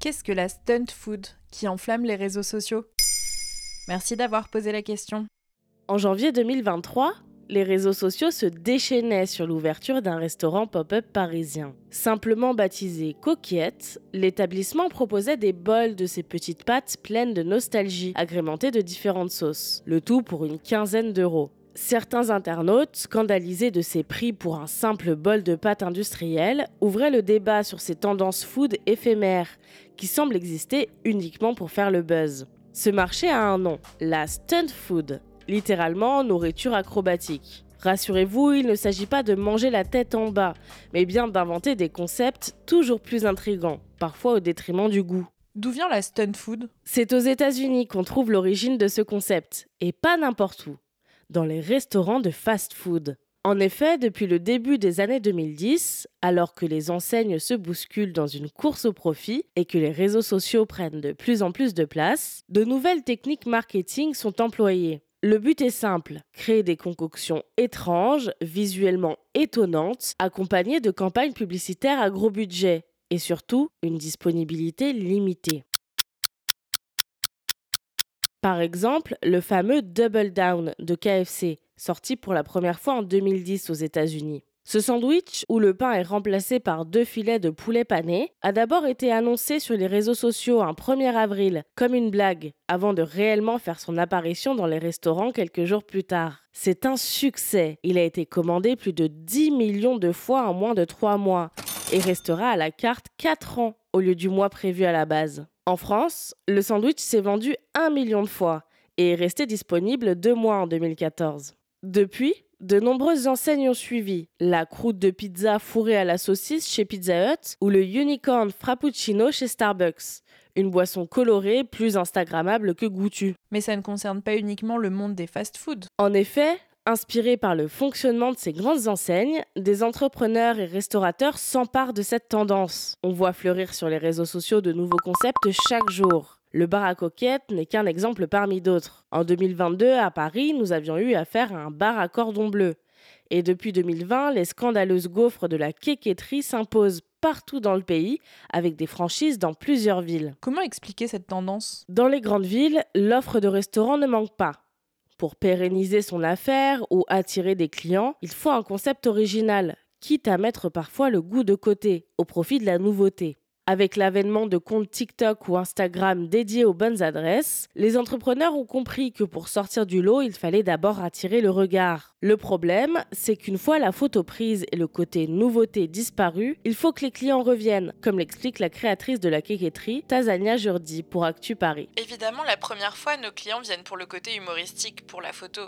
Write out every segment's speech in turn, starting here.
Qu'est-ce que la stunt food qui enflamme les réseaux sociaux? Merci d'avoir posé la question. En janvier 2023, les réseaux sociaux se déchaînaient sur l'ouverture d'un restaurant pop-up parisien. Simplement baptisé Coquillette, l'établissement proposait des bols de ces petites pâtes pleines de nostalgie, agrémentées de différentes sauces, le tout pour une quinzaine d'euros. Certains internautes, scandalisés de ces prix pour un simple bol de pâtes industrielles, ouvraient le débat sur ces tendances food éphémères qui semblent exister uniquement pour faire le buzz. Ce marché a un nom, la stunt food, littéralement nourriture acrobatique. Rassurez-vous, il ne s'agit pas de manger la tête en bas, mais bien d'inventer des concepts toujours plus intrigants, parfois au détriment du goût. D'où vient la stunt food? C'est aux États-Unis qu'on trouve l'origine de ce concept, et pas n'importe où, dans les restaurants de fast-food. En effet, depuis le début des années 2010, alors que les enseignes se bousculent dans une course au profit et que les réseaux sociaux prennent de plus en plus de place, de nouvelles techniques marketing sont employées. Le but est simple, créer des concoctions étranges, visuellement étonnantes, accompagnées de campagnes publicitaires à gros budget et surtout une disponibilité limitée. Par exemple, le fameux Double Down de KFC, sorti pour la première fois en 2010 aux États-Unis. Ce sandwich, où le pain est remplacé par deux filets de poulet pané, a d'abord été annoncé sur les réseaux sociaux un 1er avril comme une blague, avant de réellement faire son apparition dans les restaurants quelques jours plus tard. C'est un succès. Il a été commandé plus de 10 millions de fois en moins de 3 mois et restera à la carte 4 ans au lieu du mois prévu à la base. En France, le sandwich s'est vendu 1 million de fois et est resté disponible 2 mois en 2014. Depuis, de nombreuses enseignes ont suivi. La croûte de pizza fourrée à la saucisse chez Pizza Hut ou le Unicorn Frappuccino chez Starbucks. Une boisson colorée, plus instagrammable que goûtue. Mais ça ne concerne pas uniquement le monde des fast-food. En effet, inspirés par le fonctionnement de ces grandes enseignes, des entrepreneurs et restaurateurs s'emparent de cette tendance. On voit fleurir sur les réseaux sociaux de nouveaux concepts chaque jour. Le bar à coquette n'est qu'un exemple parmi d'autres. En 2022, à Paris, nous avions eu affaire à un bar à cordon bleu. Et depuis 2020, les scandaleuses gaufres de la quéquetterie s'imposent partout dans le pays, avec des franchises dans plusieurs villes. Comment expliquer cette tendance? Dans les grandes villes, l'offre de restaurants ne manque pas. Pour pérenniser son affaire ou attirer des clients, il faut un concept original, quitte à mettre parfois le goût de côté, au profit de la nouveauté. Avec l'avènement de comptes TikTok ou Instagram dédiés aux bonnes adresses, les entrepreneurs ont compris que pour sortir du lot, il fallait d'abord attirer le regard. Le problème, c'est qu'une fois la photo prise et le côté nouveauté disparu, il faut que les clients reviennent, comme l'explique la créatrice de la quéquetterie, Tazania Jourdi, pour Actu Paris. Évidemment, la première fois, nos clients viennent pour le côté humoristique, pour la photo.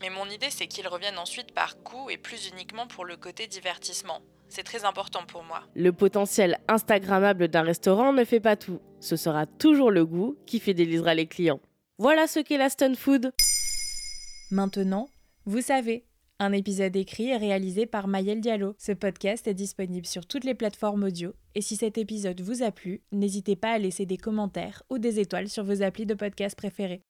Mais mon idée, c'est qu'ils reviennent ensuite par goût et plus uniquement pour le côté divertissement. C'est très important pour moi. Le potentiel Instagrammable d'un restaurant ne fait pas tout. Ce sera toujours le goût qui fidélisera les clients. Voilà ce qu'est la stun food. Maintenant, vous savez. Un épisode écrit et réalisé par Mayel Diallo. Ce podcast est disponible sur toutes les plateformes audio. Et si cet épisode vous a plu, n'hésitez pas à laisser des commentaires ou des étoiles sur vos applis de podcast préférés.